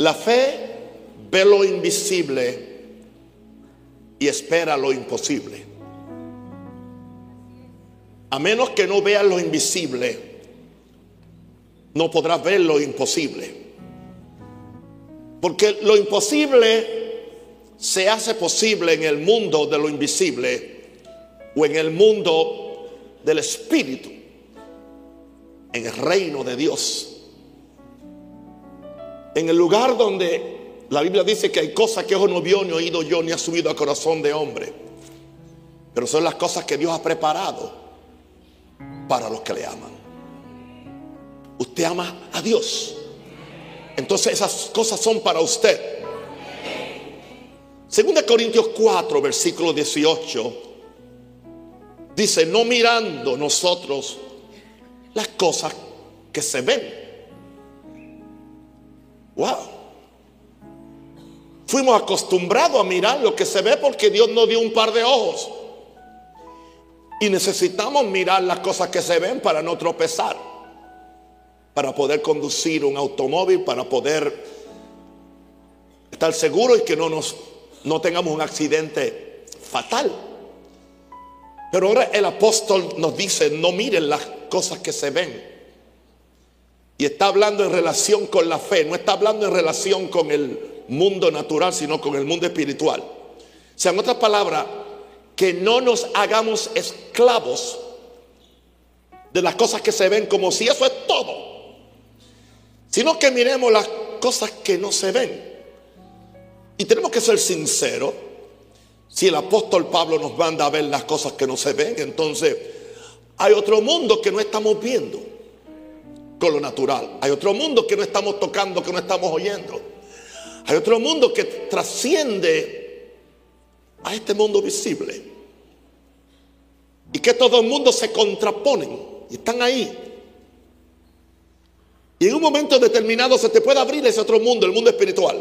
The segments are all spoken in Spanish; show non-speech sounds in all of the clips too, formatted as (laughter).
La fe ve lo invisible y espera lo imposible. A menos que no veas lo invisible, no podrás ver lo imposible. Porque lo imposible se hace posible en el mundo de lo invisible o en el mundo del espíritu, en el reino de Dios. En el lugar donde la Biblia dice que hay cosas que ojo no vio, ni oído yo, ni ha subido al corazón de hombre. Pero son las cosas que Dios ha preparado para los que le aman. Usted ama a Dios. Entonces esas cosas son para usted. Segunda Corintios 4, versículo 18, dice, no mirando nosotros las cosas que se ven. Wow. Fuimos acostumbrados a mirar lo que se ve porque Dios nos dio un par de ojos. Y necesitamos mirar las cosas que se ven para no tropezar para poder conducir un automóvil, para poder estar seguros y que no nos no tengamos un accidente fatal. Pero ahora el apóstol nos dice, no miren las cosas que se ven. Y está hablando en relación con la fe, no está hablando en relación con el mundo natural, sino con el mundo espiritual. O sea, en otras palabras, que no nos hagamos esclavos de las cosas que se ven como si eso es todo sino que miremos las cosas que no se ven. Y tenemos que ser sinceros. Si el apóstol Pablo nos manda a ver las cosas que no se ven, entonces hay otro mundo que no estamos viendo con lo natural. Hay otro mundo que no estamos tocando, que no estamos oyendo. Hay otro mundo que trasciende a este mundo visible. Y que todo el mundo se contraponen y están ahí. Y en un momento determinado se te puede abrir ese otro mundo, el mundo espiritual.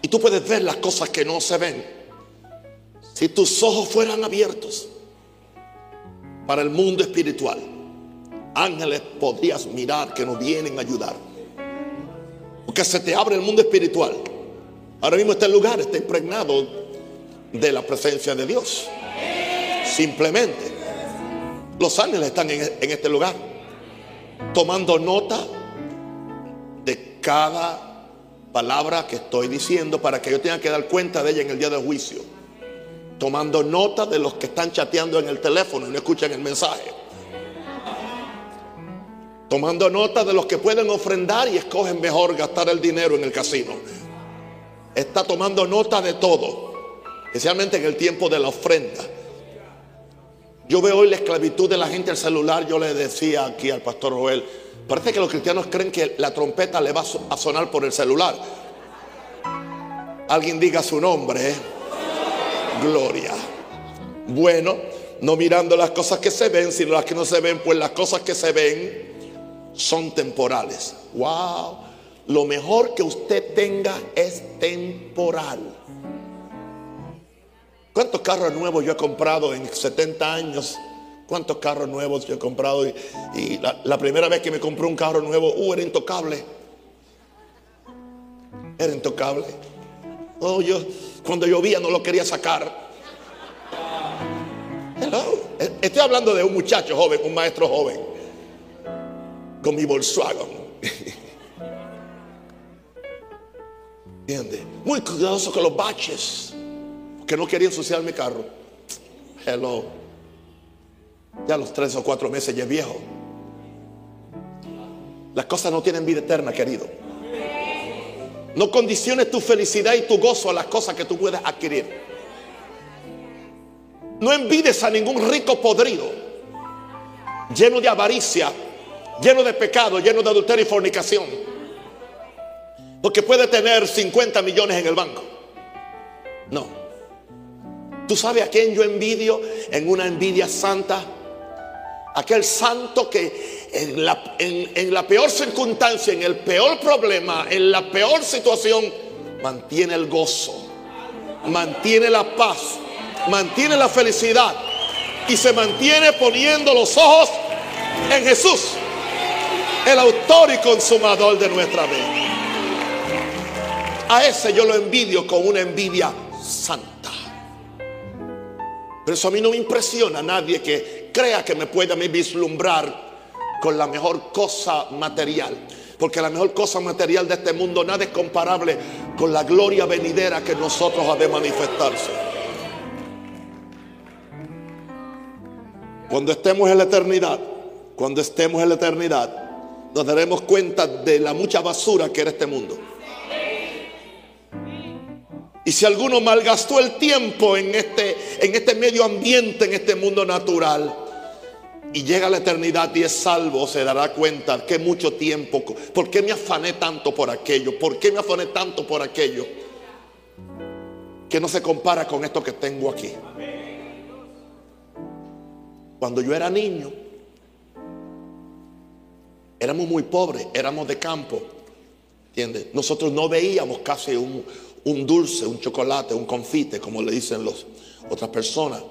Y tú puedes ver las cosas que no se ven. Si tus ojos fueran abiertos para el mundo espiritual, ángeles podrías mirar que nos vienen a ayudar. Porque se te abre el mundo espiritual. Ahora mismo este lugar está impregnado de la presencia de Dios. Simplemente. Los ángeles están en, este lugar tomando nota de cada palabra que estoy diciendo para que yo tenga que dar cuenta de ella en el día del juicio. Tomando nota de los que están chateando en el teléfono y no escuchan el mensaje. Tomando nota de los que pueden ofrendar y escogen mejor gastar el dinero en el casino. Está tomando nota de todo, especialmente en el tiempo de la ofrenda. Yo veo hoy la esclavitud de la gente al celular. Yo le decía aquí al pastor Joel, parece que los cristianos creen que la trompeta le va a sonar por el celular. Alguien diga su nombre. ¿eh? Gloria. Bueno, no mirando las cosas que se ven, sino las que no se ven, pues las cosas que se ven son temporales. Wow. Lo mejor que usted tenga es temporal. ¿Cuántos carros nuevos yo he comprado en 70 años? ¿Cuántos carros nuevos yo he comprado? Y, la, primera vez que me compré un carro nuevo, uh, era intocable. Era intocable. Oh, yo cuando llovía no lo quería sacar. Estoy hablando de un muchacho joven, un maestro joven, con mi Volkswagen. ¿Entiendes? Muy cuidadoso con los baches que no quería ensuciar mi carro. Hello. Ya los tres o cuatro meses ya es viejo. Las cosas no tienen vida eterna, querido. No condiciones tu felicidad y tu gozo a las cosas que tú puedes adquirir. No envides a ningún rico podrido, lleno de avaricia, lleno de pecado, lleno de adulterio y fornicación. Porque puede tener 50 millones en el banco. No. ¿Tú sabes a quién yo envidio en una envidia santa? Aquel santo que en la, en la peor circunstancia, en el peor problema, en la peor situación, mantiene el gozo, mantiene la paz, mantiene la felicidad y se mantiene poniendo los ojos en Jesús. El autor y consumador de nuestra vida. A ese yo lo envidio con una envidia santa. Pero eso a mí no me impresiona nadie que crea que me pueda vislumbrar con la mejor cosa material. Porque la mejor cosa material de este mundo nada es comparable con la gloria venidera que nosotros ha de manifestarse. Cuando estemos en la eternidad, cuando estemos en la eternidad, nos daremos cuenta de la mucha basura que era este mundo. Y si alguno malgastó el tiempo en este, en este medio ambiente, en este mundo natural, y llega a la eternidad y es salvo, se dará cuenta que mucho tiempo, ¿por qué me afané tanto por aquello? ¿Por qué me afané tanto por aquello? Que no se compara con esto que tengo aquí. Cuando yo era niño, éramos muy pobres, éramos de campo. ¿Entiendes? Nosotros no veíamos casi un, dulce, un chocolate, un confite, como le dicen los, otras personas.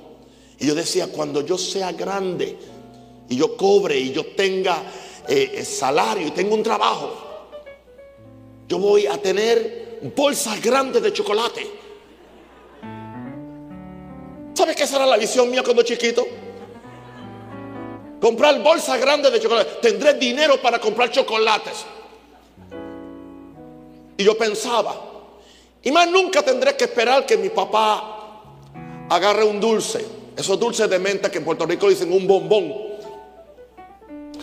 Y yo decía, cuando yo sea grande, y yo cobre y yo tenga eh, salario y tengo un trabajo, yo voy a tener bolsas grandes de chocolate. ¿Sabe qué será la visión mía cuando chiquito? Comprar bolsas grandes de chocolate. Tendré dinero para comprar chocolates. Y yo pensaba, y más nunca tendré que esperar que mi papá agarre un dulce. Esos dulces de menta que en Puerto Rico dicen un bombón.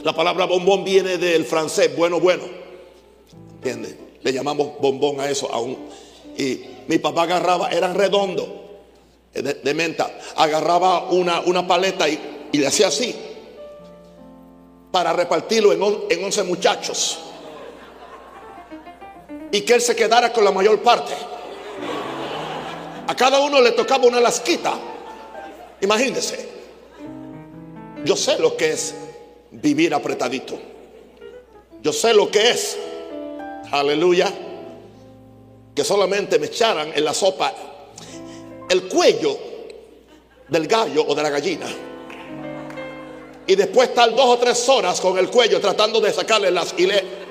La palabra bombón viene del francés, bueno, bueno. ¿Entiendes? Le llamamos bombón a eso aún. Y mi papá agarraba, eran redondos, de, menta. Agarraba una, una paleta y, le hacía así. Para repartirlo en, en 11 muchachos. Y que él se quedara con la mayor parte. A cada uno le tocaba una lasquita. Imagínense. Yo sé lo que es vivir apretadito. Yo sé lo que es, aleluya, que solamente me echaran en la sopa el cuello del gallo o de la gallina. Y después estar dos o tres horas con el cuello tratando de sacarle las le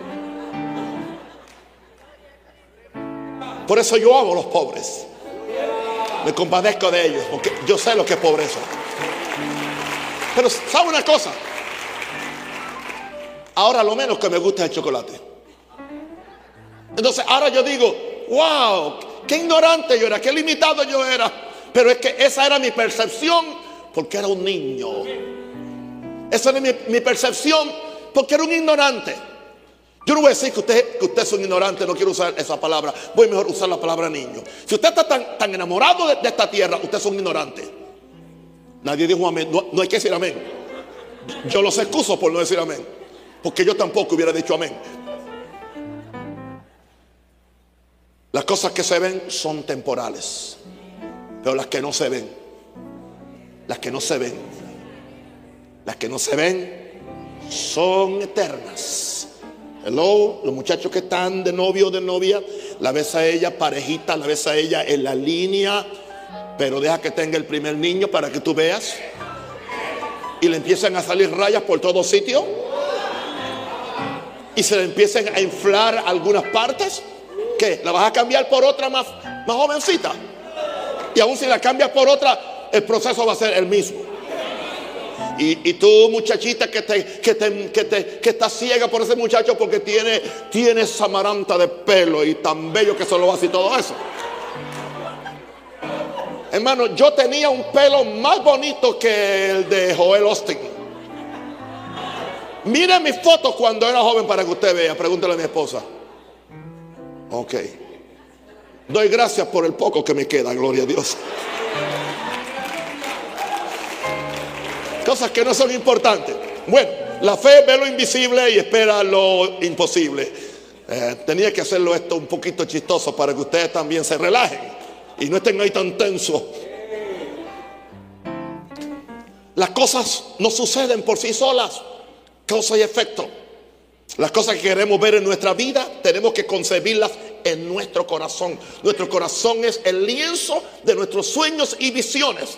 Por eso yo amo a los pobres. Me compadezco de ellos, porque yo sé lo que es pobreza. Pero ¿sabe una cosa? Ahora lo menos que me gusta es el chocolate. Entonces ahora yo digo, wow, qué ignorante yo era, qué limitado yo era. Pero es que esa era mi percepción porque era un niño. Esa era mi, percepción porque era un ignorante. Yo no voy a decir que usted, que usted es un ignorante, no quiero usar esa palabra. Voy mejor usar la palabra niño. Si usted está tan, tan enamorado de, esta tierra, usted es un ignorante. Nadie dijo amén. No, no hay que decir amén. Yo los excuso por no decir amén. Porque yo tampoco hubiera dicho amén. Las cosas que se ven son temporales. Pero las que no se ven, las que no se ven, las que no se ven son eternas. Hello, los muchachos que están de novio o de novia, la ves a ella parejita, la ves a ella en la línea, pero deja que tenga el primer niño para que tú veas. Y le empiezan a salir rayas por todo sitio y se le empiecen a inflar algunas partes, ¿qué? ¿La vas a cambiar por otra más, más jovencita? Y aún si la cambias por otra, el proceso va a ser el mismo. Y, tú, muchachita, que, te, que, te, que, te, que estás ciega por ese muchacho porque tiene, tiene esa maranta de pelo y tan bello que solo hace y todo eso. Hermano, yo tenía un pelo más bonito que el de Joel Austin. Mire mis fotos cuando era joven para que usted vea. Pregúntale a mi esposa. Ok. Doy gracias por el poco que me queda, gloria a Dios. Cosas que no son importantes. Bueno, la fe ve lo invisible y espera lo imposible. Eh, tenía que hacerlo esto un poquito chistoso para que ustedes también se relajen y no estén ahí tan tensos. Las cosas no suceden por sí solas. Causa y efecto. Las cosas que queremos ver en nuestra vida tenemos que concebirlas en nuestro corazón. Nuestro corazón es el lienzo de nuestros sueños y visiones.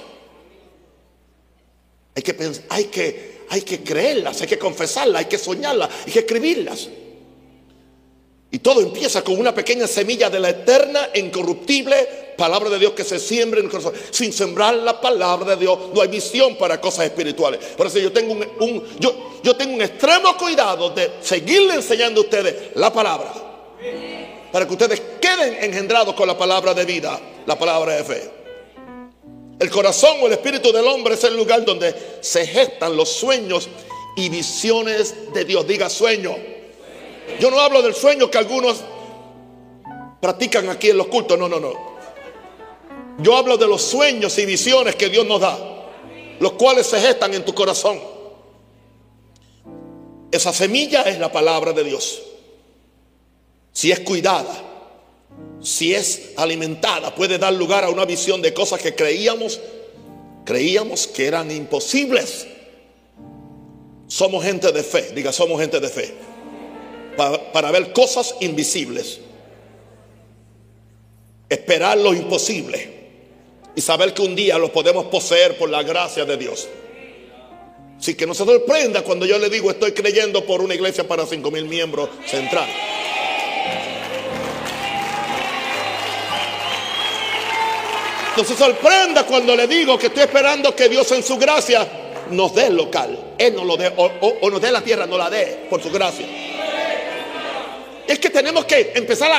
Hay que, hay que, hay que creerlas, hay que confesarlas, hay que soñarlas, hay que escribirlas. Y todo empieza con una pequeña semilla de la eterna, incorruptible palabra de Dios que se siembra en el corazón. Sin sembrar la palabra de Dios no hay visión para cosas espirituales. Por eso yo tengo un, yo, yo tengo un extremo cuidado de seguirle enseñando a ustedes la palabra. Para que ustedes queden engendrados con la palabra de vida, la palabra de fe. El corazón o el espíritu del hombre es el lugar donde se gestan los sueños y visiones de Dios. Diga sueño. Yo no hablo del sueño que algunos practican aquí en los cultos, no, no, no. Yo hablo de los sueños y visiones que Dios nos da, los cuales se gestan en tu corazón. Esa semilla es la palabra de Dios. Si es cuidada, si es alimentada, puede dar lugar a una visión de cosas que creíamos, creíamos que eran imposibles. Somos gente de fe, diga, somos gente de fe para, ver cosas invisibles. Esperar lo imposible y saber que un día lo podemos poseer por la gracia de Dios. Así que no se sorprenda cuando yo le digo estoy creyendo por una iglesia para cinco mil miembros central. No se sorprenda cuando le digo que estoy esperando que Dios en su gracia nos dé el local. Él nos lo dé, o, o nos dé la tierra, no la dé por su gracia. Es que tenemos que empezar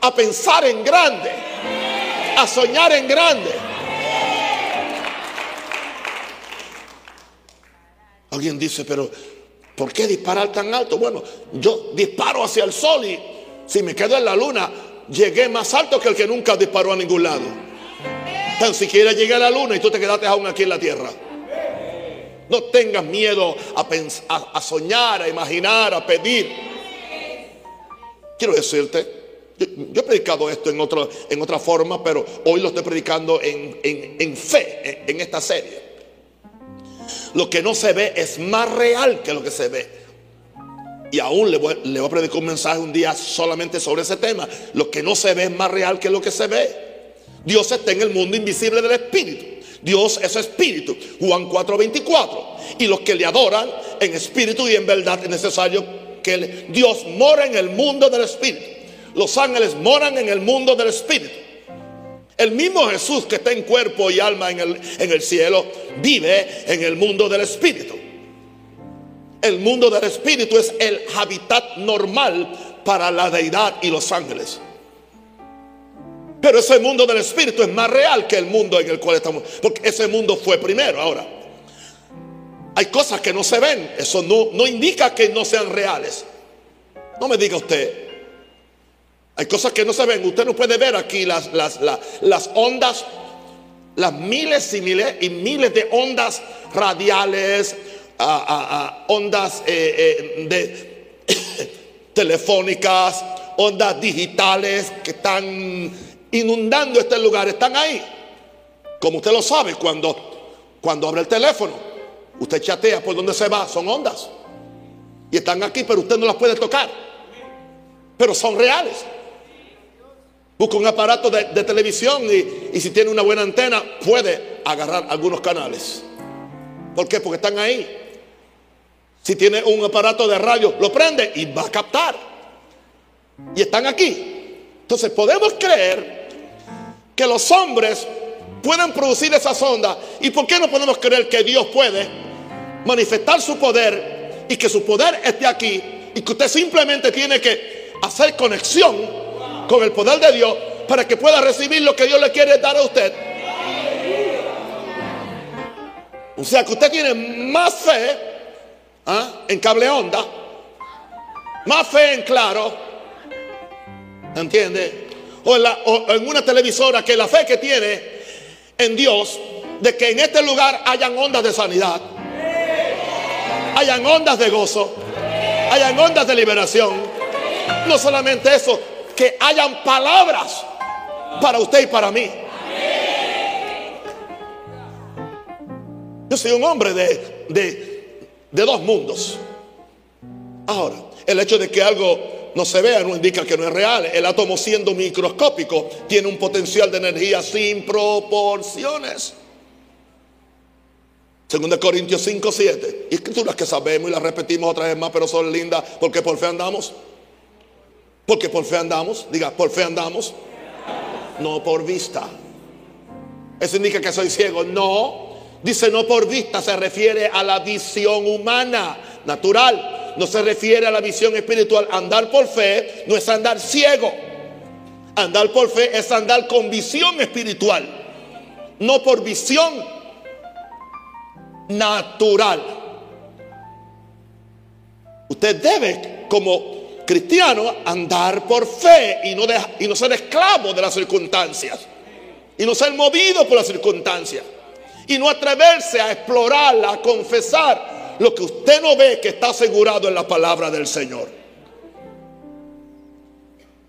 a, pensar en grande, a soñar en grande. Alguien dice, pero ¿por qué disparar tan alto? Bueno, yo disparo hacia el sol y si me quedo en la luna, llegué más alto que el que nunca disparó a ningún lado. Tan siquiera llegué a la luna y tú te quedaste aún aquí en la tierra. No tengas miedo a, soñar, a imaginar, a pedir. Quiero decirte, yo, he predicado esto en, otro, en otra forma, pero hoy lo estoy predicando en, fe, en, esta serie. Lo que no se ve es más real que lo que se ve. Y aún le voy a predicar un mensaje un día solamente sobre ese tema. Lo que no se ve es más real que lo que se ve. Dios está en el mundo invisible del Espíritu. Dios es Espíritu. Juan 4:24. Y los que le adoran en espíritu y en verdad es necesario que Dios mora en el mundo del Espíritu. Los ángeles moran en el mundo del Espíritu. El mismo Jesús que está en cuerpo y alma en el, en el cielo vive en el mundo del Espíritu. El mundo del Espíritu es el hábitat normal para la deidad y los ángeles. Pero ese mundo del Espíritu es más real que el mundo en el cual estamos. Porque ese mundo fue primero. Ahora, hay cosas que no se ven. Eso no, no indica que no sean reales. No me diga usted. Hay cosas que no se ven. Usted no puede ver aquí las, las, las, ondas, las miles y miles y miles de ondas radiales, ondas eh, eh, de (coughs) telefónicas, ondas digitales que están inundando este lugar. Están ahí. Como usted lo sabe, cuando, cuando abre el teléfono Usted chatea por donde se va, son ondas. Y están aquí, pero usted no las puede tocar. Pero son reales. Busca un aparato de, televisión y, y, si tiene una buena antena puede agarrar algunos canales. ¿Por qué? Porque están ahí. Si tiene un aparato de radio, lo prende y va a captar. Y están aquí. Entonces podemos creer que los hombres pueden producir esas ondas. ¿Y por qué no podemos creer que Dios puede manifestar su poder y que su poder esté aquí y que usted simplemente tiene que hacer conexión con el poder de Dios para que pueda recibir lo que Dios le quiere dar a usted. O sea que usted tiene más fe ¿ah? en cable onda, más fe en claro, ¿entiende? O en, una televisora que la fe que tiene en Dios de que en este lugar hayan ondas de sanidad hayan ondas de gozo, hayan ondas de liberación. No solamente eso, que hayan palabras para usted y para mí. Yo soy un hombre de, de, dos mundos. Ahora, el hecho de que algo no se vea no indica que no es real. El átomo siendo microscópico tiene un potencial de energía sin proporciones. Segunda Corintios 5, 7. Y escrituras que sabemos y las repetimos otra vez más, pero son lindas porque por fe andamos. Porque por fe andamos. Diga, por fe andamos. No por vista. Eso indica que soy ciego. No. Dice no por vista, se refiere a la visión humana, natural. No se refiere a la visión espiritual. Andar por fe no es andar ciego. Andar por fe es andar con visión espiritual. No por visión natural. Usted debe, como cristiano, andar por fe y no, ser esclavo de las circunstancias. Y no ser movido por las circunstancias y no atreverse a explorarla, a confesar lo que usted no ve que está asegurado en la palabra del Señor.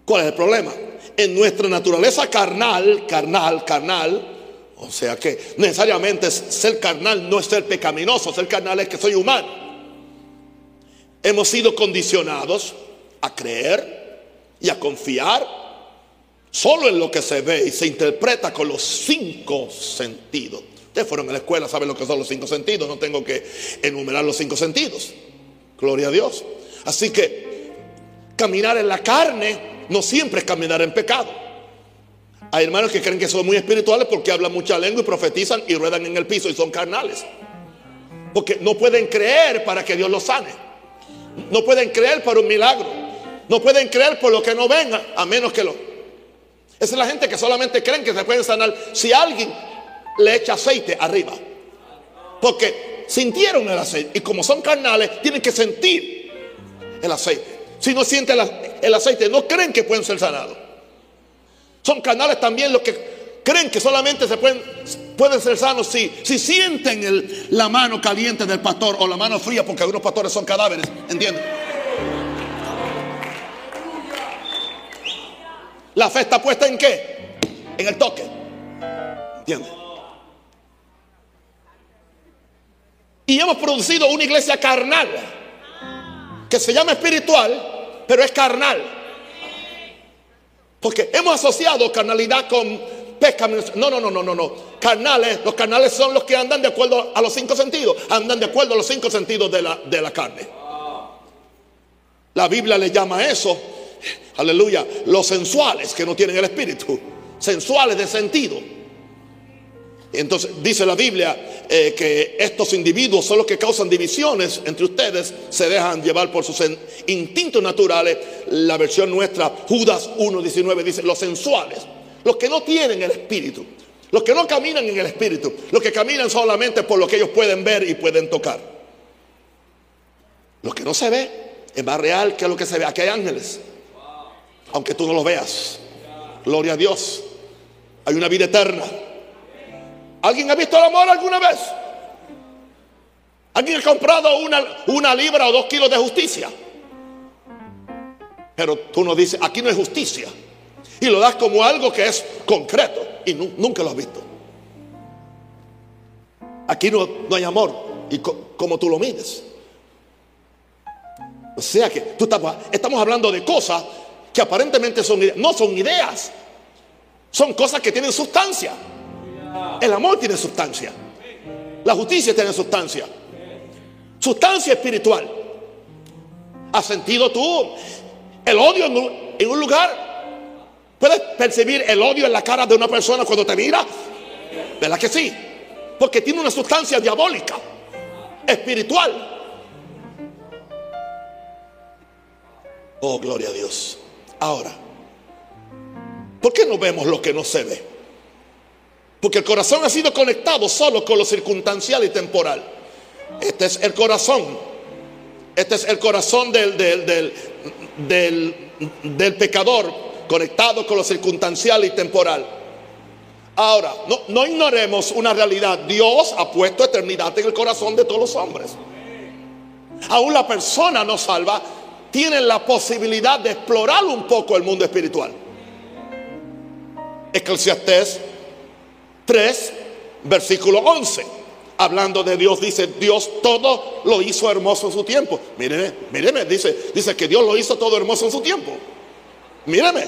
¿Cuál es el problema? En nuestra naturaleza carnal, carnal, carnal, o sea que necesariamente ser carnal no es ser pecaminoso, ser carnal es que soy humano. Hemos sido condicionados a creer y a confiar solo en lo que se ve y se interpreta con los cinco sentidos. Ustedes fueron a la escuela, saben lo que son los cinco sentidos. No tengo que enumerar los cinco sentidos. Gloria a Dios. Así que caminar en la carne no siempre es caminar en pecado. Hay hermanos que creen que son muy espirituales porque hablan mucha lengua y profetizan y ruedan en el piso y son carnales. Porque no pueden creer para que Dios los sane. No pueden creer para un milagro. No pueden creer por lo que no venga, a menos que lo. Esa es la gente que solamente creen que se pueden sanar. Si alguien le echa aceite arriba. Porque sintieron el aceite. Y como son carnales, tienen que sentir el aceite. Si no sienten el aceite, no creen que pueden ser sanados. Son carnales también los que creen que solamente se pueden, pueden ser sanos si, si sienten la mano caliente del pastor o la mano fría, porque algunos pastores son cadáveres. ¿Entienden? La fe está puesta en qué? En el toque. ¿Entiendes? Y hemos producido una iglesia carnal, que se llama espiritual, pero es carnal. Porque hemos asociado carnalidad con pecaminosidad. No, no, no, no, no, no. Carnales, los carnales son los que andan de acuerdo a los cinco sentidos. Andan de acuerdo a los cinco sentidos de la, de la carne. La Biblia le llama eso, aleluya, los sensuales que no tienen el espíritu. Sensuales de sentido. Entonces dice la Biblia eh, que estos individuos son los que causan divisiones entre ustedes, se dejan llevar por sus instintos naturales. La versión nuestra, Judas 1.19, dice los sensuales, los que no tienen el espíritu, los que no caminan en el espíritu, los que caminan solamente por lo que ellos pueden ver y pueden tocar. Lo que no se ve es más real que lo que se ve. Aquí hay ángeles, aunque tú no lo veas. Gloria a Dios. Hay una vida eterna. ¿Alguien ha visto el amor alguna vez? ¿Alguien ha comprado una, una libra o dos kilos de justicia? Pero tú no dices, aquí no es justicia. Y lo das como algo que es concreto. Y nunca lo has visto. Aquí no, no hay amor. Y como tú lo mides. O sea que tú estamos hablando de cosas que aparentemente son no son ideas. Son cosas que tienen sustancia. El amor tiene sustancia. La justicia tiene sustancia. Sustancia espiritual. ¿Has sentido tú el odio en un, lugar? ¿Puedes percibir el odio en la cara de una persona cuando te mira? ¿Verdad que sí? Porque tiene una sustancia diabólica, espiritual. Oh, gloria a Dios. Ahora, ¿por qué no vemos lo que no se ve? Porque el corazón ha sido conectado solo con lo circunstancial y temporal. Este es el corazón. Este es el corazón del, del, del, pecador conectado con lo circunstancial y temporal. Ahora, no, no ignoremos una realidad. Dios ha puesto eternidad en el corazón de todos los hombres. Aún la persona no salva tiene la posibilidad de explorar un poco el mundo espiritual. Eclesiastés 3, versículo 11. Hablando de Dios, dice, Dios todo lo hizo hermoso en su tiempo. Míreme, míreme, dice, dice que Dios lo hizo todo hermoso en su tiempo. Míreme.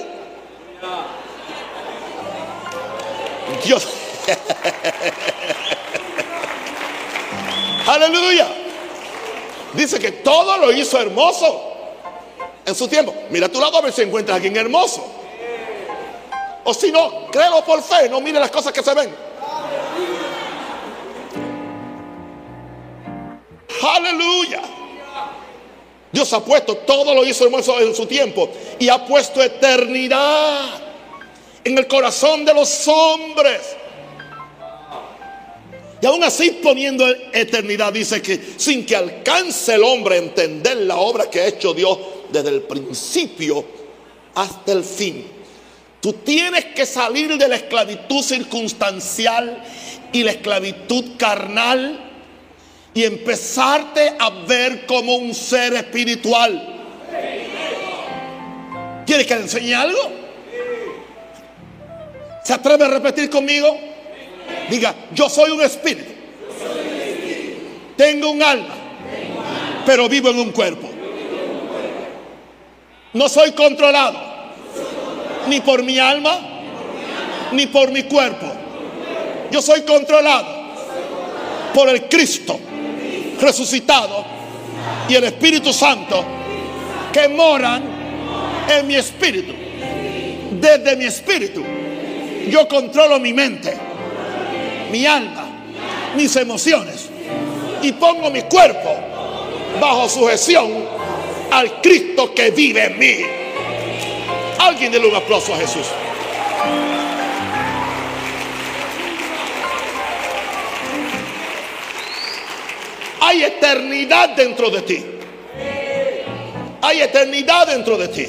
Dios. (laughs) Aleluya. Dice que todo lo hizo hermoso en su tiempo. Mira tu lado a ver si encuentras a alguien hermoso. O si no, créelo por fe, no mire las cosas que se ven. Aleluya. Dios ha puesto, todo lo hizo hermoso en su tiempo y ha puesto eternidad en el corazón de los hombres. Y aún así poniendo eternidad, dice que sin que alcance el hombre a entender la obra que ha hecho Dios desde el principio hasta el fin. Tú tienes que salir de la esclavitud circunstancial y la esclavitud carnal y empezarte a ver como un ser espiritual. ¿Quieres que le enseñe algo? ¿Se atreve a repetir conmigo? Diga, yo soy un espíritu. Tengo un alma, pero vivo en un cuerpo. No soy controlado ni por mi alma, ni por mi cuerpo. Yo soy controlado por el Cristo resucitado y el Espíritu Santo que moran en mi espíritu. Desde mi espíritu yo controlo mi mente, mi alma, mis emociones y pongo mi cuerpo bajo sujeción al Cristo que vive en mí. Alguien déle un aplauso a Jesús. Hay eternidad dentro de ti. Hay eternidad dentro de ti.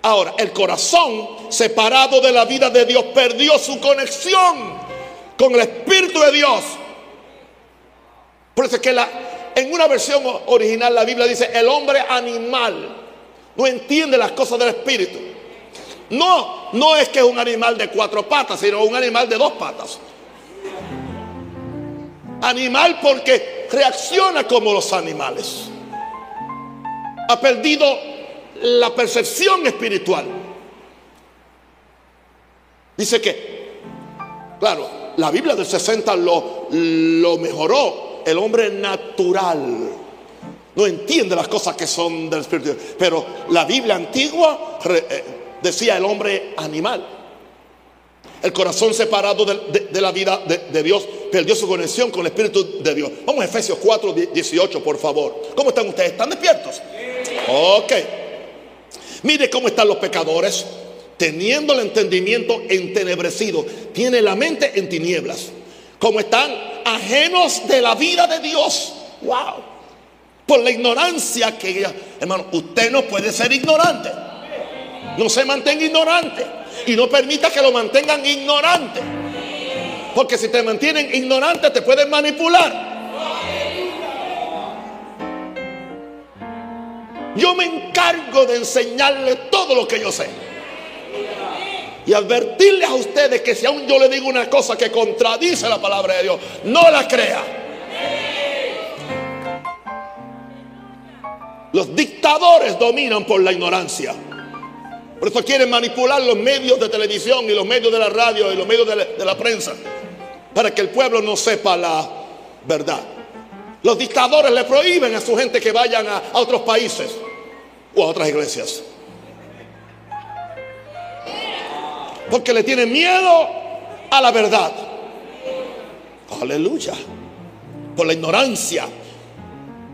Ahora, el corazón separado de la vida de Dios perdió su conexión con el Espíritu de Dios. Por eso es que la, en una versión original la Biblia dice, el hombre animal no entiende las cosas del Espíritu. No, no es que es un animal de cuatro patas, sino un animal de dos patas. Animal porque reacciona como los animales. Ha perdido la percepción espiritual. Dice que, claro, la Biblia del 60 lo, lo mejoró. El hombre natural no entiende las cosas que son del espíritu. Pero la Biblia antigua eh, decía el hombre animal. El corazón separado de, la vida de, Dios perdió su conexión con el Espíritu de Dios. Vamos a Efesios 4, 18, por favor. ¿Cómo están ustedes? ¿Están despiertos? Ok. Mire cómo están los pecadores. Teniendo el entendimiento entenebrecido. Tiene la mente en tinieblas. Como están ajenos de la vida de Dios. Wow. Por la ignorancia que, hermano, usted no puede ser ignorante. No se mantenga ignorante y no permita que lo mantengan ignorante. Porque si te mantienen ignorante te pueden manipular. Yo me encargo de enseñarle todo lo que yo sé. Y advertirles a ustedes que si aún yo le digo una cosa que contradice la palabra de Dios, no la crea. Los dictadores dominan por la ignorancia. Por eso quieren manipular los medios de televisión y los medios de la radio y los medios de la, prensa para que el pueblo no sepa la verdad. Los dictadores le prohíben a su gente que vayan a, a otros países o a otras iglesias. Porque le tienen miedo a la verdad. Aleluya. Por la ignorancia,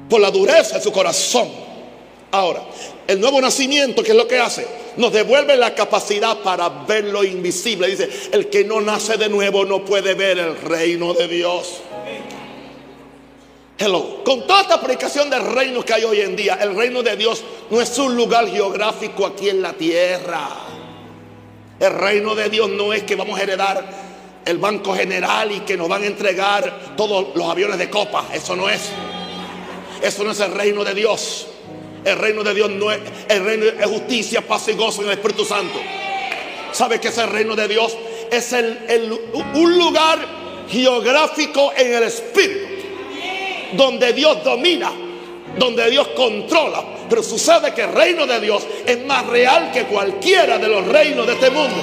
por la dureza de su corazón. Ahora, el nuevo nacimiento, ¿qué es lo que hace? nos devuelve la capacidad para ver lo invisible. Dice, el que no nace de nuevo no puede ver el reino de Dios. Hello. Con toda esta predicación del reino que hay hoy en día, el reino de Dios no es un lugar geográfico aquí en la tierra. El reino de Dios no es que vamos a heredar el Banco General y que nos van a entregar todos los aviones de copa. Eso no es. Eso no es el reino de Dios. El reino de Dios no es, el reino justicia, paz y gozo en el Espíritu Santo. ¿Sabe que ese reino de Dios es el, un lugar geográfico en el Espíritu? Donde Dios domina, donde Dios controla. Pero sucede que el reino de Dios es más real que cualquiera de los reinos de este mundo.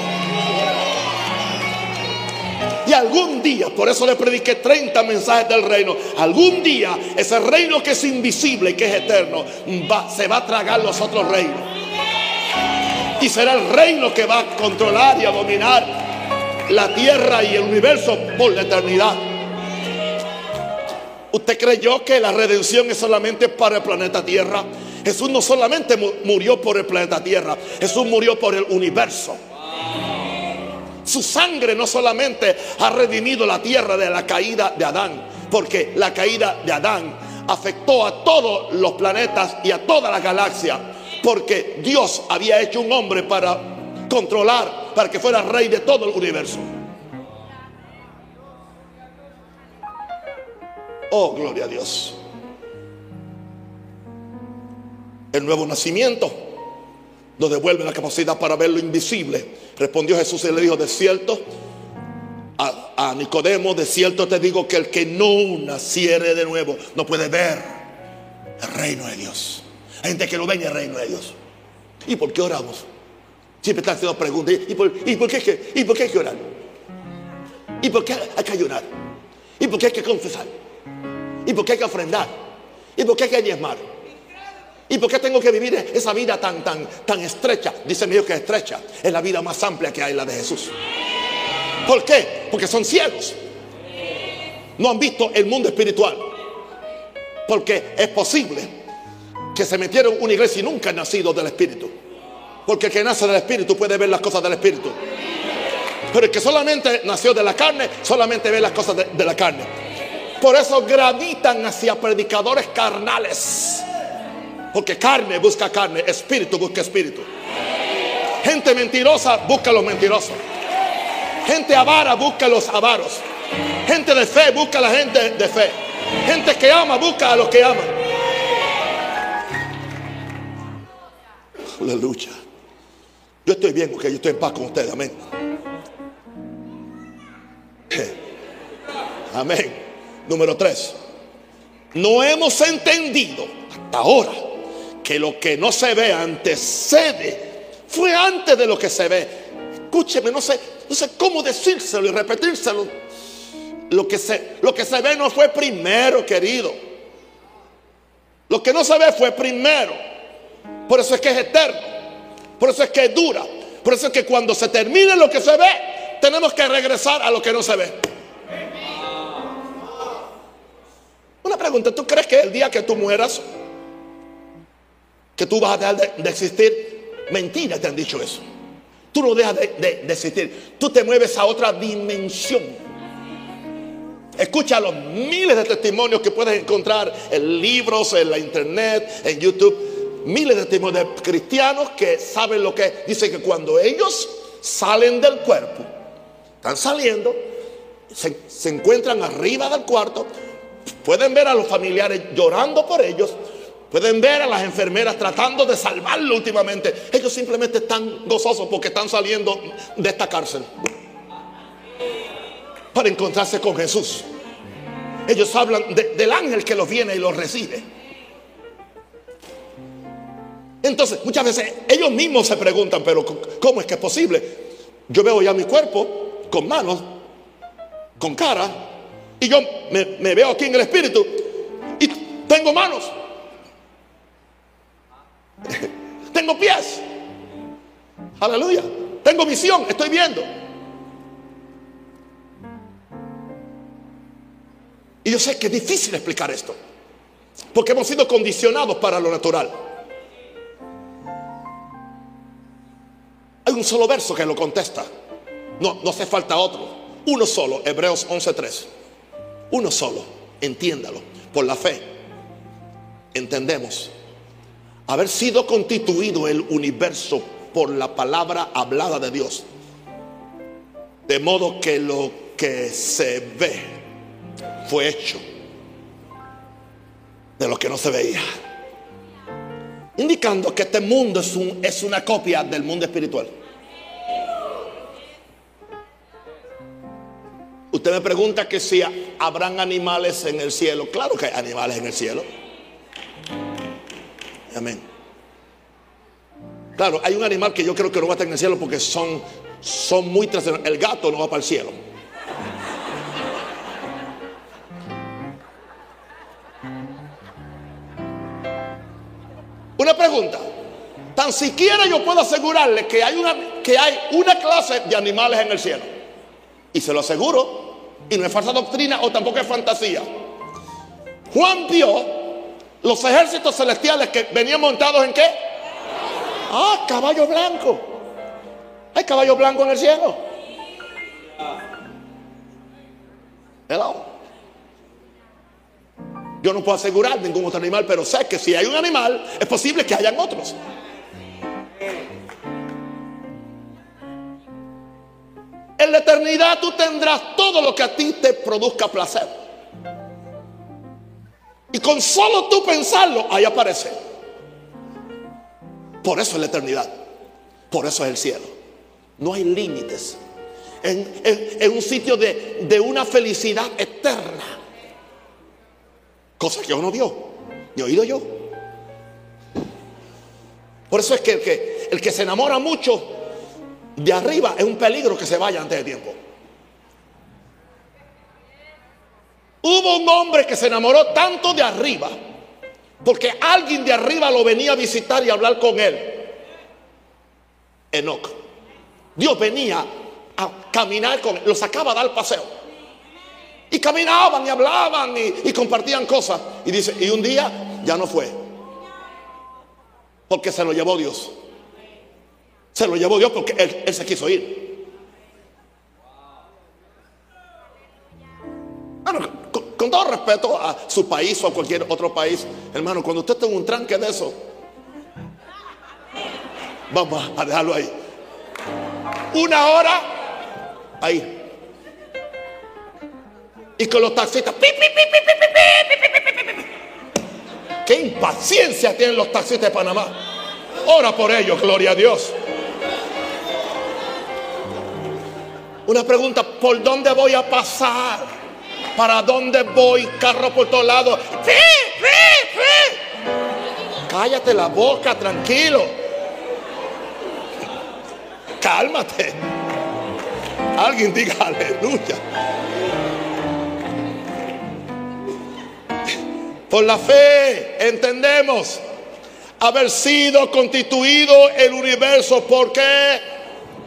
Y algún día, por eso le prediqué 30 mensajes del reino, algún día ese reino que es invisible y que es eterno, se va a tragar los otros reinos. Y será el reino que va a controlar y a dominar la tierra y el universo por la eternidad. ¿Usted creyó que la redención es solamente para el planeta Tierra? Jesús no solamente murió por el planeta Tierra, Jesús murió por el universo. Su sangre no solamente ha redimido la tierra de la caída de Adán, porque la caída de Adán afectó a todos los planetas y a toda la galaxia, porque Dios había hecho un hombre para controlar, para que fuera rey de todo el universo. Oh, gloria a Dios. El nuevo nacimiento nos devuelve la capacidad para ver lo invisible. Respondió Jesús y le dijo, de cierto, a, Nicodemo, de cierto te digo que el que no naciere de nuevo no puede ver el reino de Dios. Hay gente que no ve el reino de Dios. ¿Y por qué oramos? Siempre están haciendo preguntas. ¿Y por, y por qué, ¿Y por qué hay que orar? ¿Y por qué hay que ayunar? ¿Y por qué hay que confesar? ¿Y por qué hay que ofrendar? ¿Y por qué hay que diezmar? ¿Y por qué tengo que vivir esa vida tan, tan, tan estrecha? Dice Dios que es estrecha. Es la vida más amplia que hay, la de Jesús. ¿Por qué? Porque son ciegos. No han visto el mundo espiritual. Porque es posible que se metieron una iglesia y nunca han nacido del Espíritu. Porque el que nace del Espíritu puede ver las cosas del Espíritu. Pero el que solamente nació de la carne, solamente ve las cosas de la carne. Por eso gravitan hacia predicadores carnales. Porque carne busca carne, espíritu busca espíritu. Gente mentirosa busca a los mentirosos. Gente avara busca a los avaros. Gente de fe busca a la gente de fe. Gente que ama busca a los que aman. Aleluya. Yo estoy bien porque yo estoy en paz con ustedes. Amén. (laughs) Amén. Número tres, no hemos entendido hasta ahora que lo que no se ve antecede, fue antes de lo que se ve. Escúcheme, no sé, no sé cómo decírselo y repetírselo. Lo que, se, lo que se ve no fue primero, querido. Lo que no se ve fue primero. Por eso es que es eterno. Por eso es que dura. Por eso es que cuando se termine lo que se ve, tenemos que regresar a lo que no se ve. Una pregunta, ¿tú crees que el día que tú mueras, que tú vas a dejar de, existir? Mentira, te han dicho eso. Tú no dejas de, existir. Tú te mueves a otra dimensión. Escucha los miles de testimonios que puedes encontrar en libros, en la internet, en YouTube. Miles de testimonios de cristianos que saben lo que Dicen que cuando ellos salen del cuerpo, están saliendo, se encuentran arriba del cuarto, Pueden ver a los familiares llorando por ellos. Pueden ver a las enfermeras tratando de salvarlo últimamente. Ellos simplemente están gozosos porque están saliendo de esta cárcel. Para encontrarse con Jesús. Ellos hablan del ángel que los viene y los recibe. Entonces, muchas veces ellos mismos se preguntan, pero ¿cómo es que es posible? Yo veo ya mi cuerpo con manos, con cara, y yo me, veo aquí en el espíritu y tengo manos. (laughs) tengo pies. Aleluya. Tengo visión, estoy viendo. Y yo sé que es difícil explicar esto. Porque hemos sido condicionados para lo natural. Hay un solo verso que lo contesta. No, no hace falta otro. Uno solo, Hebreos 11.3. Uno solo, entiéndalo, por la fe. Entendemos. Haber sido constituido el universo por la palabra hablada de Dios. De modo que lo que se ve fue hecho de lo que no se veía. Indicando que este mundo es, un, es una copia del mundo espiritual. Usted me pregunta que si habrán animales en el cielo. Claro que hay animales en el cielo. Amén. Claro, hay un animal que yo creo que no va a estar en el cielo porque son, son muy trascendentes. El gato no va para el cielo. Una pregunta. Tan siquiera yo puedo asegurarle que hay, una, que hay una clase de animales en el cielo. Y se lo aseguro. Y no es falsa doctrina o tampoco es fantasía. Juan vio los ejércitos celestiales que venían montados en qué? Ah, caballo blanco. Hay caballo blanco en el cielo. Hello. Yo no puedo asegurar ningún otro animal, pero sé que si hay un animal, es posible que hayan otros. En la eternidad tú tendrás todo lo que a ti te produzca placer. Y con solo tú pensarlo, ahí aparece. Por eso es la eternidad. Por eso es el cielo. No hay límites. En, un sitio de, de una felicidad eterna. Cosa que uno vio, y oído yo. Por eso es que el, que el que se enamora mucho de arriba es un peligro que se vaya antes de tiempo. Hubo un hombre que se enamoró tanto de arriba, porque alguien de arriba lo venía a visitar y hablar con él. Enoch. Dios venía a caminar con él, lo sacaba a dar paseo. Y caminaban y hablaban y, compartían cosas. Y dice, y un día ya no fue. Porque se lo llevó Dios. Se lo llevó Dios porque él, se quiso ir. Con, todo respeto a su país o a cualquier otro país, hermano, cuando usted tenga un tranque de eso, vamos a dejarlo ahí. Una hora, ahí. Y con los taxistas. ¡Qué impaciencia tienen los taxistas de Panamá! Ora por ellos, gloria a Dios. Una pregunta, ¿por dónde voy a pasar? ¿Para dónde voy? Carro por todos lados. Cállate la boca, tranquilo. Cálmate. Alguien diga aleluya. Por la fe entendemos haber sido constituido el universo. ¿Por qué?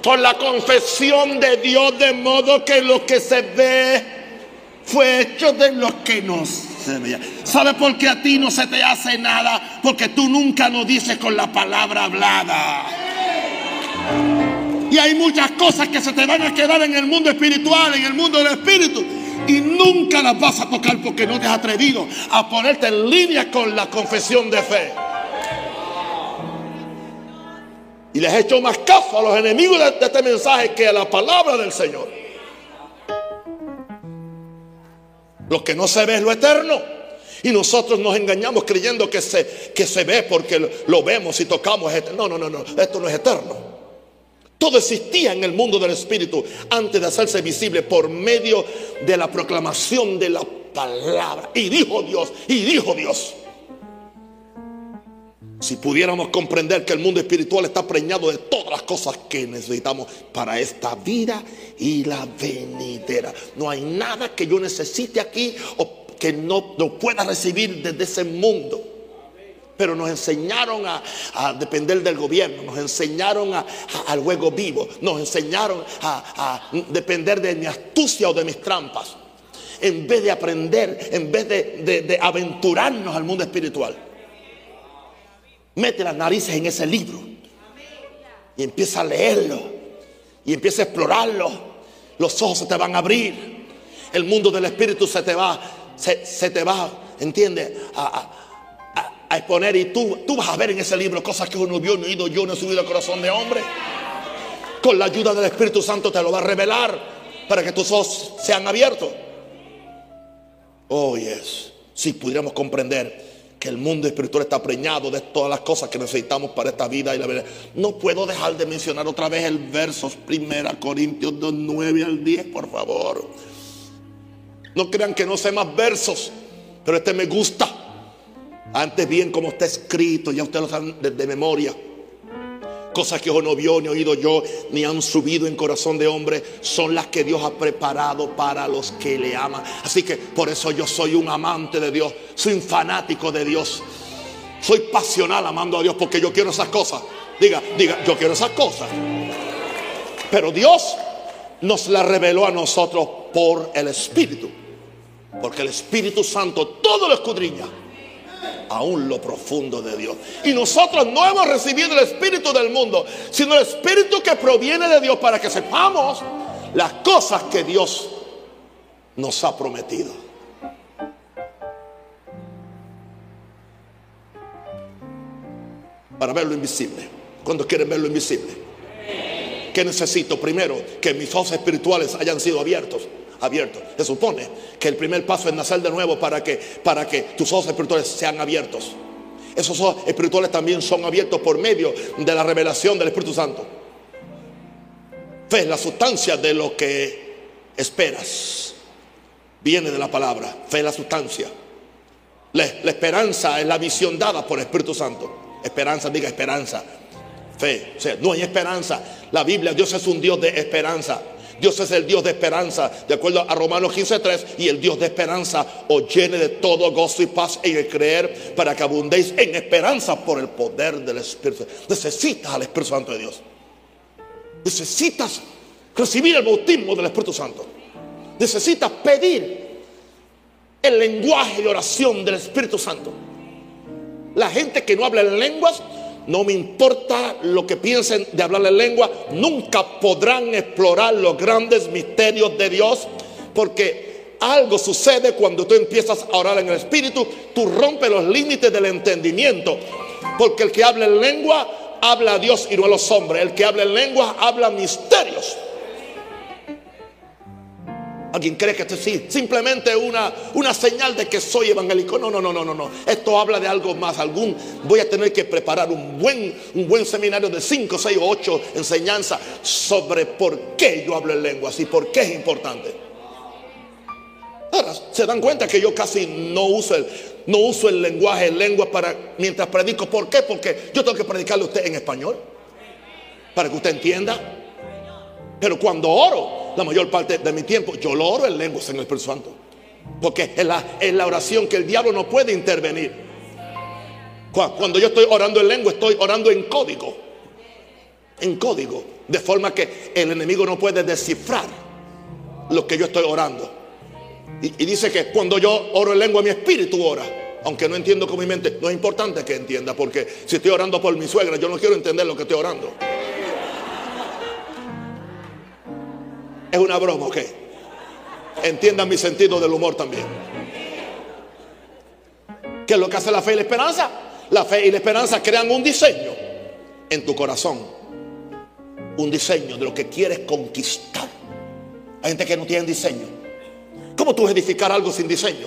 Por la confesión de Dios, de modo que lo que se ve fue hecho de lo que no se veía. ¿Sabe por qué a ti no se te hace nada? Porque tú nunca lo dices con la palabra hablada. Y hay muchas cosas que se te van a quedar en el mundo espiritual, en el mundo del espíritu y nunca las vas a tocar porque no te has atrevido a ponerte en línea con la confesión de fe. Y les he hecho más caso a los enemigos de, este mensaje que a la palabra del Señor. Lo que no se ve es lo eterno. Y nosotros nos engañamos creyendo que se, que se ve porque lo, vemos y tocamos. No, no, no, no. Esto no es eterno. Todo existía en el mundo del Espíritu antes de hacerse visible por medio de la proclamación de la palabra. Y dijo Dios, y dijo Dios. Si pudiéramos comprender que el mundo espiritual está preñado de todas las cosas que necesitamos para esta vida y la venidera. No hay nada que yo necesite aquí o que no, no pueda recibir desde ese mundo. Pero nos enseñaron a, depender del gobierno, nos enseñaron al juego vivo, nos enseñaron a, depender de mi astucia o de mis trampas. En vez de aprender, en vez de, aventurarnos al mundo espiritual. Mete las narices en ese libro y empieza a leerlo y empieza a explorarlo. Los ojos se te van a abrir. El mundo del espíritu se te va, se, te va, ¿entiendes? a, a exponer y tú, tú vas a ver en ese libro cosas que uno vio, no oído yo, no he subido al corazón de hombre. Con la ayuda del Espíritu Santo te lo va a revelar para que tus ojos sean abiertos. Oh, yes. Si pudiéramos comprender que el mundo espiritual está preñado de todas las cosas que necesitamos para esta vida y la vida. No puedo dejar de mencionar otra vez el verso 1 Corintios 2, 9 al 10, por favor. No crean que no sé más versos, pero este me gusta. Antes bien como está escrito, ya ustedes lo saben de, memoria. Cosas que ojo no vio ni oído yo, ni han subido en corazón de hombre, son las que Dios ha preparado para los que le aman. Así que por eso yo soy un amante de Dios, soy un fanático de Dios. Soy pasional amando a Dios porque yo quiero esas cosas. Diga, diga, yo quiero esas cosas. Pero Dios nos las reveló a nosotros por el Espíritu. Porque el Espíritu Santo todo lo escudriña. Aún lo profundo de Dios. Y nosotros no hemos recibido el Espíritu del mundo, sino el Espíritu que proviene de Dios para que sepamos las cosas que Dios nos ha prometido. Para ver lo invisible. Cuando quieren ver lo invisible. ¿Qué necesito? Primero, que mis ojos espirituales hayan sido abiertos. Se supone que el primer paso es nacer de nuevo para que, para que tus ojos espirituales sean abiertos. Esos ojos espirituales también son abiertos por medio de la revelación del Espíritu Santo. Fe es la sustancia de lo que esperas. Viene de la palabra. Fe es la sustancia. La, la esperanza es la visión dada por el Espíritu Santo. Esperanza, diga esperanza fe. O sea, no hay esperanza. La Biblia, Dios es un Dios de esperanza. Dios es el Dios de esperanza, de acuerdo a Romanos 15:3, y el Dios de esperanza os llene de todo gozo y paz en el creer para que abundéis en esperanza por el poder del Espíritu. Necesitas al Espíritu Santo de Dios. Necesitas recibir el bautismo del Espíritu Santo. Necesitas pedir el lenguaje de oración del Espíritu Santo. La gente que no habla en lenguas no me importa lo que piensen de hablar en lengua, nunca podrán explorar los grandes misterios de Dios, porque algo sucede cuando tú empiezas a orar en el Espíritu, tú rompes los límites del entendimiento, porque el que habla en lengua habla a Dios y no a los hombres, el que habla en lengua habla misterios. ¿Alguien cree que esto sí? Simplemente una, una señal de que soy evangélico. No, no, no, no, no, no. Esto habla de algo más. Algún voy a tener que preparar un buen, un buen seminario de 5, 6 o 8 enseñanzas sobre por qué yo hablo en lenguas y por qué es importante. Ahora, se dan cuenta que yo casi no uso el, no uso el lenguaje en lengua para mientras predico. ¿Por qué? Porque yo tengo que predicarle a usted en español. Para que usted entienda. Pero cuando oro, la mayor parte de mi tiempo, yo lo oro en lenguas en el Espíritu Santo. Porque es la, es la oración que el diablo no puede intervenir. Cuando yo estoy orando en lengua, estoy orando en código. En código. De forma que el enemigo no puede descifrar lo que yo estoy orando. Y, y dice que cuando yo oro en lengua, mi espíritu ora. Aunque no entiendo con mi mente, no es importante que entienda. Porque si estoy orando por mi suegra, yo no quiero entender lo que estoy orando. Es una broma, ok. Entiendan mi sentido del humor también. ¿Qué es lo que hace la fe y la esperanza? La fe y la esperanza crean un diseño en tu corazón. Un diseño de lo que quieres conquistar. Hay gente que no tiene diseño. ¿Cómo tú edificar algo sin diseño?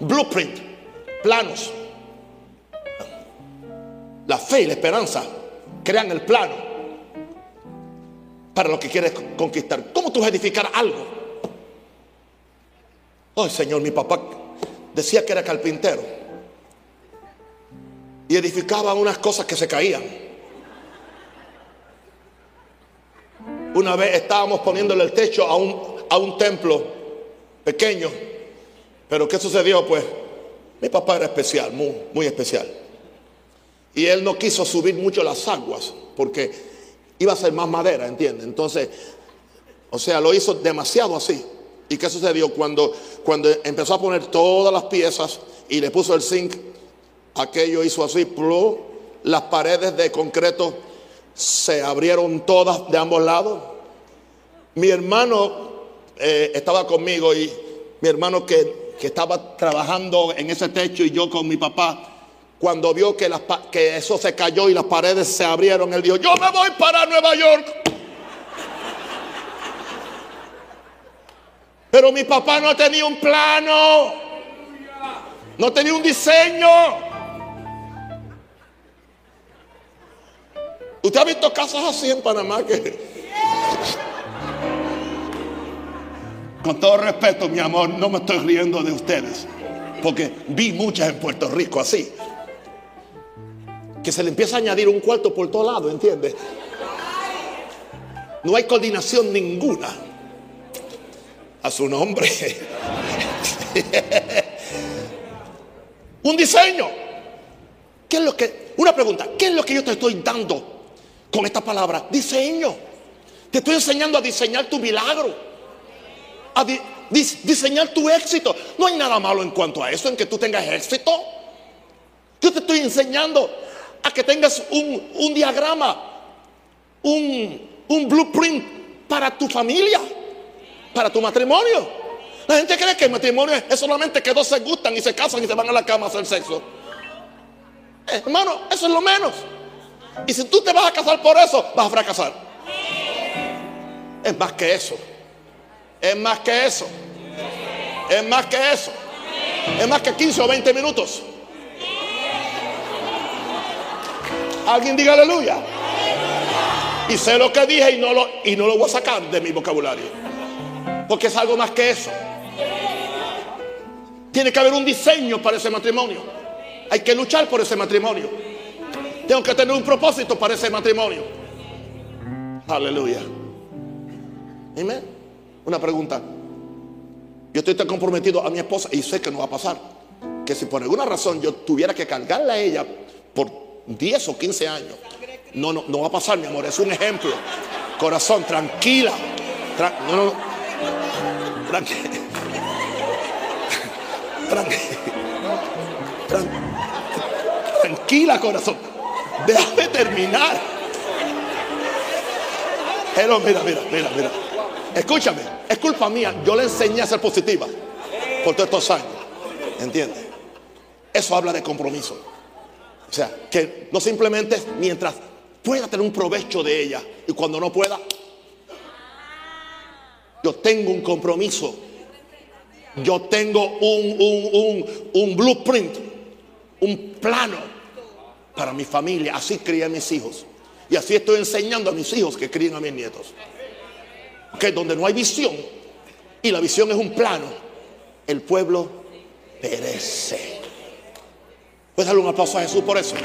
Blueprint, planos. La fe y la esperanza crean el plano para lo que quieres conquistar. ¿Cómo tú vas a edificar algo? Ay, Señor, mi papá decía que era carpintero y edificaba unas cosas que se caían. Una vez estábamos poniéndole el techo a un, a un templo pequeño, pero ¿qué sucedió? Pues mi papá era especial, muy, muy especial. Y él no quiso subir mucho las aguas porque iba a ser más madera, ¿entiendes? Entonces, o sea, lo hizo demasiado así. ¿Y qué sucedió? Cuando, cuando empezó a poner todas las piezas y le puso el zinc, aquello hizo así, las paredes de concreto se abrieron todas de ambos lados. Mi hermano eh, estaba conmigo y mi hermano que, que estaba trabajando en ese techo y yo con mi papá, cuando vio que, eso se cayó y las paredes se abrieron, él dijo, yo me voy para Nueva York. Pero mi papá no tenía un plano, no tenía un diseño. ¿Usted ha visto casas así en Panamá. Con todo respeto, mi amor, no me estoy riendo de ustedes, porque vi muchas en Puerto Rico así que se le empieza a añadir un cuarto por todo lado, ¿entiendes? No hay coordinación ninguna. A su nombre. (laughs) un diseño. ¿Qué es lo que, una pregunta, ¿qué es lo que yo te estoy dando con esta palabra? Diseño. Te estoy enseñando a diseñar tu milagro, a diseñar tu éxito. No hay nada malo en cuanto a eso, en que tú tengas éxito. Yo te estoy enseñando a que tengas un, diagrama, un, un blueprint para tu familia, para tu matrimonio. La gente cree que el matrimonio es solamente que dos se gustan y se casan y se van a la cama a hacer sexo. Eh, hermano, eso es lo menos. Y si tú te vas a casar por eso, vas a fracasar. Es más que eso. Es más que eso. Es más que eso. Es más que 15 o 20 minutos. Alguien diga aleluya. Y sé lo que dije y no lo, y no lo voy a sacar de mi vocabulario. Porque es algo más que eso. Tiene que haber un diseño para ese matrimonio. Hay que luchar por ese matrimonio. Tengo que tener un propósito para ese matrimonio. Aleluya. Amén. Una pregunta. Yo estoy tan comprometido a mi esposa y sé que no va a pasar. Que si por alguna razón yo tuviera que cargarla a ella por 10 o 15 años, no, no, no va a pasar, mi amor. Es un ejemplo. Corazón, tranquila. no, no, tranquila. tranquila, corazón. Déjame terminar. Pero mira, mira, mira, mira. Escúchame, es culpa mía. Yo le enseñé a ser positiva por todos estos años. ¿Entiendes? Eso habla de compromiso. O sea, que no simplemente mientras pueda tener un provecho de ella y cuando no pueda, yo tengo un compromiso. Yo tengo un, un, un, blueprint, un plano para mi familia. Así crié a mis hijos. Y así estoy enseñando a mis hijos que críen a mis nietos. Que donde no hay visión y la visión es un plano, el pueblo perece. ¿Puedes darle un aplauso a Jesús por eso?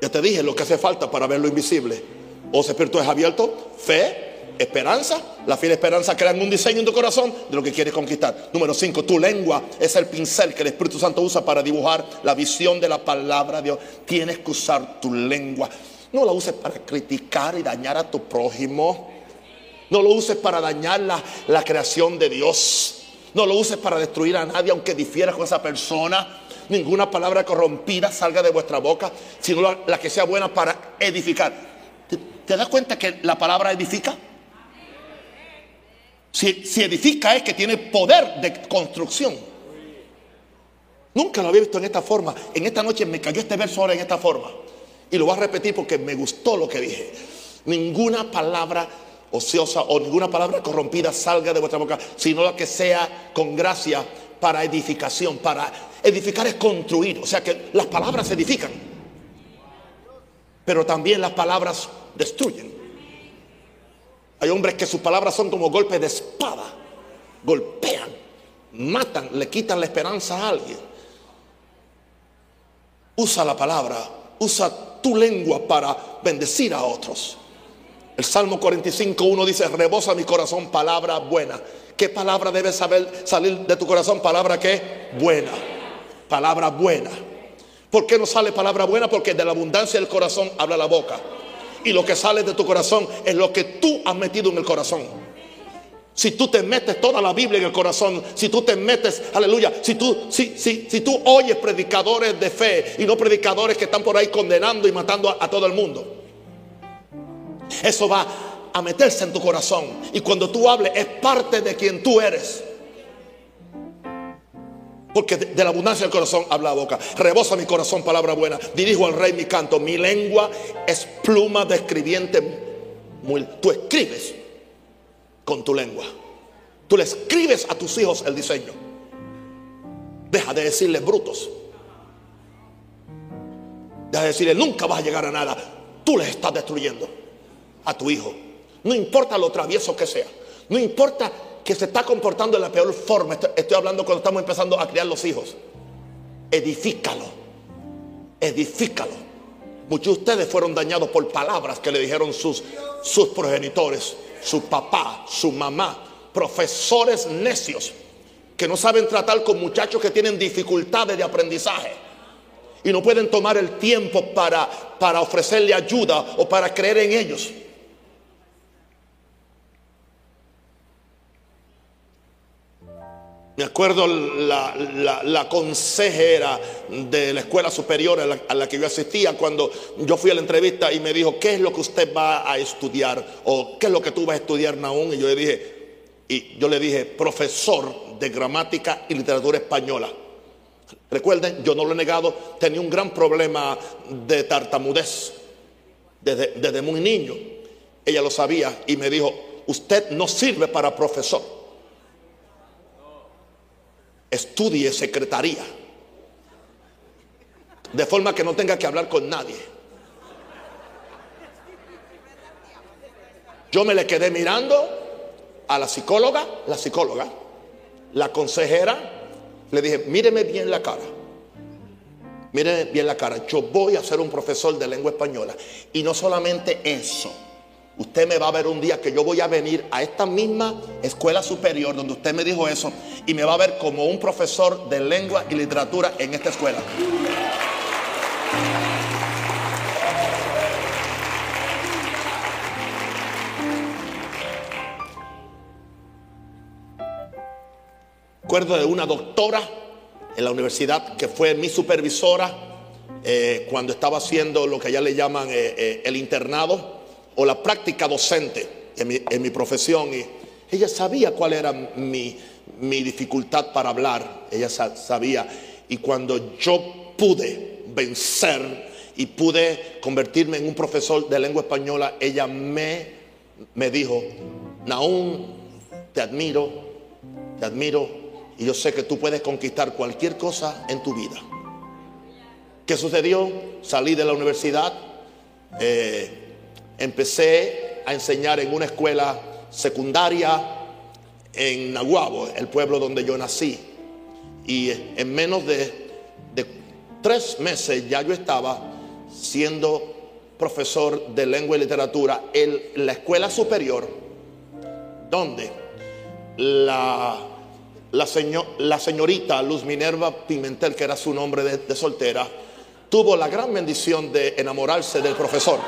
Ya te dije lo que hace falta para ver lo invisible. O espíritu es abierto, fe, esperanza. La la esperanza crean un diseño en tu corazón de lo que quieres conquistar. Número 5, tu lengua es el pincel que el Espíritu Santo usa para dibujar la visión de la palabra de Dios. Tienes que usar tu lengua. No la uses para criticar y dañar a tu prójimo. No lo uses para dañar la, la creación de Dios. No lo uses para destruir a nadie aunque difieras con esa persona. Ninguna palabra corrompida salga de vuestra boca, sino la, que sea buena para edificar. ¿Te das cuenta que la palabra edifica? Si, edifica es que tiene poder de construcción. Nunca lo había visto en esta forma. En esta noche me cayó este verso ahora en esta forma. Y lo voy a repetir porque me gustó lo que dije. Ninguna palabra ociosa o ninguna palabra corrompida salga de vuestra boca, sino la que sea con gracia para edificación. Para edificar es construir. O sea que las palabras edifican. Pero también las palabras destruyen. Hay hombres que sus palabras son como golpes de espada. Golpean, matan, le quitan la esperanza a alguien. Usa la palabra, usa tu lengua para bendecir a otros. El Salmo 45, 1 dice, rebosa mi corazón palabra buena. ¿Qué palabra debe saber salir de tu corazón? Palabra que buena. Palabra buena. ¿Por qué no sale palabra buena? Porque de la abundancia del corazón habla la boca. Y lo que sale de tu corazón es lo que tú has metido en el corazón. Si tú te metes toda la Biblia en el corazón, si tú te metes, aleluya, si tú, si, si, si tú oyes predicadores de fe y no predicadores que están por ahí condenando y matando a todo el mundo, eso va a meterse en tu corazón. Y cuando tú hables es parte de quien tú eres. Porque de, la abundancia del corazón habla la boca. Rebosa mi corazón palabra buena. Dirijo al rey mi canto. Mi lengua es pluma de escribiente. Tú escribes con tu lengua. Tú le escribes a tus hijos el diseño. Deja de decirle brutos. Deja de decirle nunca vas a llegar a nada. tú les estás destruyendo a tu hijo. No importa lo travieso que sea. No importa que se está comportando de la peor forma. Estoy hablando cuando estamos empezando a criar los hijos. Edifícalo. Edifícalo. Muchos de ustedes fueron dañados por palabras que le dijeron sus, sus progenitores, su papá, su mamá, profesores necios que no saben tratar con muchachos que tienen dificultades de aprendizaje y no pueden tomar el tiempo para, para ofrecerle ayuda o para creer en ellos. Me acuerdo la, consejera de la escuela superior a la, que yo asistía cuando yo fui a la entrevista y me dijo, ¿qué es lo que usted va a estudiar? ¿O qué es lo que tú vas a estudiar, Naún? Y yo le dije, y yo le dije, profesor de gramática y literatura española. Recuerden, yo no lo he negado, tenía un gran problema de tartamudez desde, desde muy niño. Ella lo sabía y me dijo, usted no sirve para profesor. Estudie secretaría. De forma que no tenga que hablar con nadie. Yo me le quedé mirando a la psicóloga, la psicóloga, la consejera, le dije, míreme bien la cara. Míreme bien la cara. Yo voy a ser un profesor de lengua española. Y no solamente eso. Usted me va a ver un día que yo voy a venir a esta misma escuela superior donde usted me dijo eso y me va a ver como un profesor de lengua y literatura en esta escuela. Recuerdo de una doctora en la universidad que fue mi supervisora eh, cuando estaba haciendo lo que allá le llaman eh, eh, el internado o la práctica docente en mi, profesión. Y ella sabía cuál era mi, mi dificultad para hablar. Ella sabía. Y cuando yo pude vencer y pude convertirme en un profesor de lengua española, ella me, me dijo, Naún, te admiro, te admiro y yo sé que tú puedes conquistar cualquier cosa en tu vida. ¿Qué sucedió? Salí de la universidad, eh, empecé a enseñar en una escuela secundaria en Nahuabo, el pueblo donde yo nací. Y en menos de, tres meses ya yo estaba siendo profesor de lengua y literatura en la escuela superior, donde la señorita Luz Minerva Pimentel, que era su nombre de, soltera, tuvo la gran bendición de enamorarse del profesor.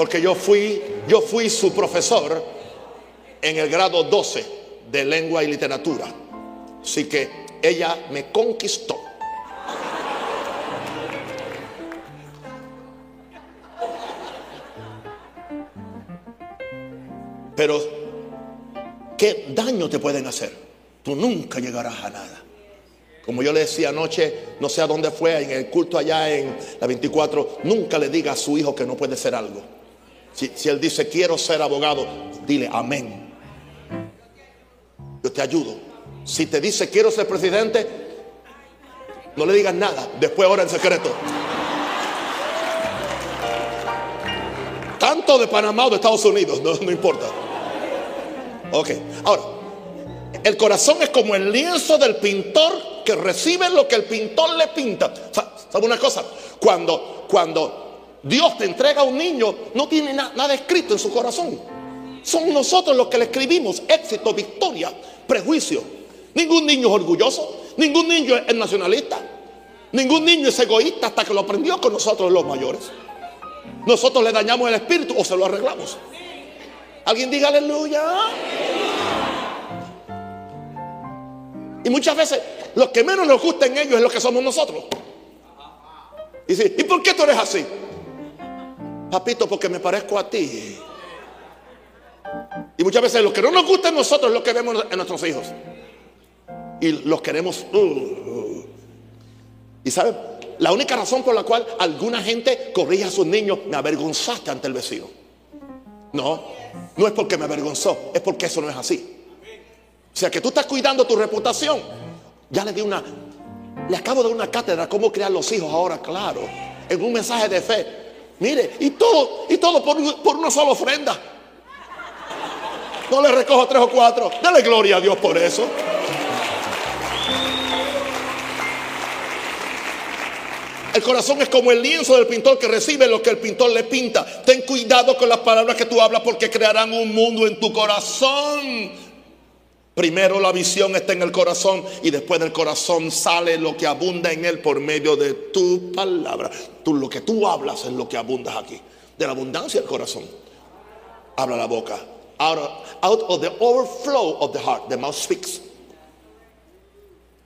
Porque yo fui, yo fui su profesor en el grado 12 de lengua y literatura. Así que ella me conquistó. Pero, ¿qué daño te pueden hacer? Tú nunca llegarás a nada. Como yo le decía anoche, no sé a dónde fue, en el culto allá en la 24, nunca le diga a su hijo que no puede ser algo. Si, él dice, quiero ser abogado, dile amén. Yo te ayudo. Si te dice, quiero ser presidente, no le digas nada. Después ahora en secreto. Tanto de Panamá o de Estados Unidos, no, no importa. Ok, ahora, el corazón es como el lienzo del pintor que recibe lo que el pintor le pinta. ¿Sabe una cosa? Cuando, cuando Dios te entrega a un niño, no tiene nada escrito en su corazón. Son nosotros los que le escribimos éxito, victoria, prejuicio. Ningún niño es orgulloso, ningún niño es nacionalista, ningún niño es egoísta hasta que lo aprendió con nosotros los mayores. Nosotros le dañamos el espíritu o se lo arreglamos. Alguien diga aleluya. Y muchas veces lo que menos nos gusta en ellos es lo que somos nosotros. Y dice, ¿y por qué tú eres así? Papito, porque me parezco a ti. Y muchas veces lo que no nos gusta en nosotros es lo que vemos en nuestros hijos. Y los queremos. Uh, y sabe, la única razón por la cual alguna gente corrige a sus niños, me avergonzaste ante el vecino. No, no es porque me avergonzó, es porque eso no es así. O sea que tú estás cuidando tu reputación. Ya le di una, Le acabo de dar una cátedra cómo crear los hijos ahora, claro, en un mensaje de fe. Mire, y todo, y todo por, por una sola ofrenda. No le recojo tres o cuatro. Dale gloria a Dios por eso. El corazón es como el lienzo del pintor que recibe lo que el pintor le pinta. Ten cuidado con las palabras que tú hablas porque crearán un mundo en tu corazón. Primero la visión está en el corazón y después del corazón sale lo que abunda en él por medio de tu palabra. Tú, lo que tú hablas es lo que abundas aquí. De la abundancia del corazón. Habla la boca. Out of, out of the overflow of the heart, the mouth speaks.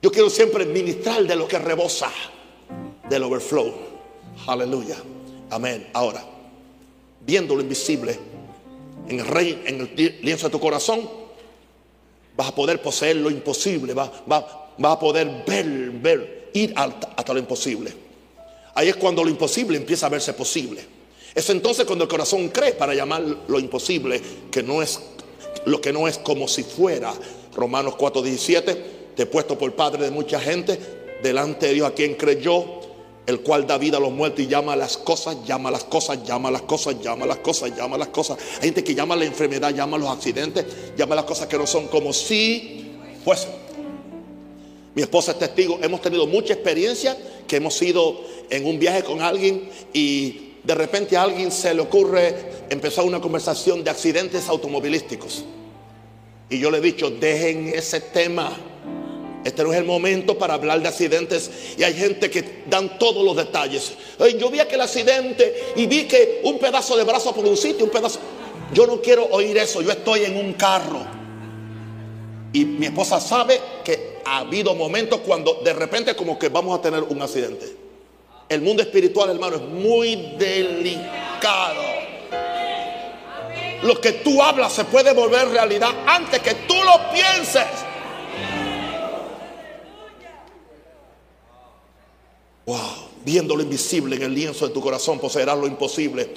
Yo quiero siempre ministrar de lo que rebosa del overflow. Aleluya. Amén. Ahora, viendo lo invisible en el rey, en el lienzo de tu corazón, vas a poder poseer lo imposible, vas, a poder ver, ver, ir hasta lo imposible. Ahí es cuando lo imposible empieza a verse posible. Es entonces cuando el corazón cree para llamar lo imposible, que no es lo que no es como si fuera. Romanos 4:17, te he puesto por padre de mucha gente, delante de Dios a quien creyó, el cual da vida a los muertos y llama a las cosas, llama a las cosas, llama a las cosas, llama a las cosas, llama a las cosas. Hay gente que llama a la enfermedad, llama a los accidentes, llama a las cosas que no son como si fuesen. Mi esposa es testigo, hemos tenido mucha experiencia, que hemos ido en un viaje con alguien y de repente a alguien se le ocurre empezar una conversación de accidentes automovilísticos. Y yo le he dicho, dejen ese tema. Este no es el momento para hablar de accidentes. Y hay gente que dan todos los detalles. yo vi aquel accidente y vi que un pedazo de brazo por un sitio, un pedazo. Yo no quiero oír eso. Yo estoy en un carro. Y mi esposa sabe que ha habido momentos cuando de repente como que vamos a tener un accidente. El mundo espiritual, hermano, es muy delicado. Lo que tú hablas se puede volver realidad antes que tú lo pienses. Viendo lo invisible en el lienzo de tu corazón, poseerás lo imposible.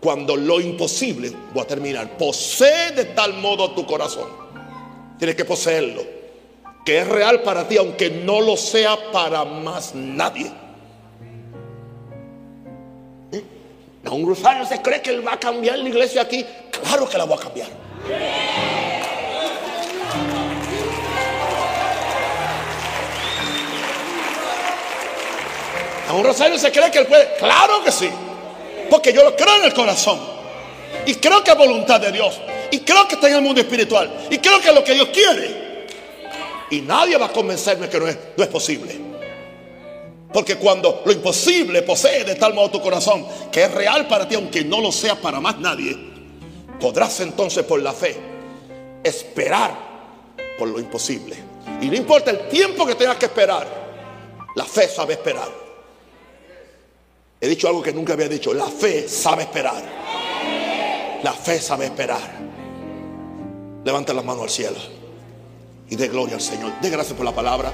Cuando lo imposible, voy a terminar, posee de tal modo tu corazón. Tienes que poseerlo. Que es real para ti, aunque no lo sea para más nadie. Un Rosario se cree que él va a cambiar la iglesia aquí. Claro que la voy a cambiar. Un rosario se cree que él puede. Claro que sí. Porque yo lo creo en el corazón. Y creo que es voluntad de Dios. Y creo que está en el mundo espiritual. Y creo que es lo que Dios quiere. Y nadie va a convencerme que no es, no es posible. Porque cuando lo imposible posee de tal modo tu corazón, que es real para ti, aunque no lo sea para más nadie, podrás entonces por la fe esperar por lo imposible. Y no importa el tiempo que tengas que esperar, la fe sabe esperar. He dicho algo que nunca había dicho. La fe sabe esperar. La fe sabe esperar. Levanta las manos al cielo y dé gloria al Señor. Dé gracias por la palabra.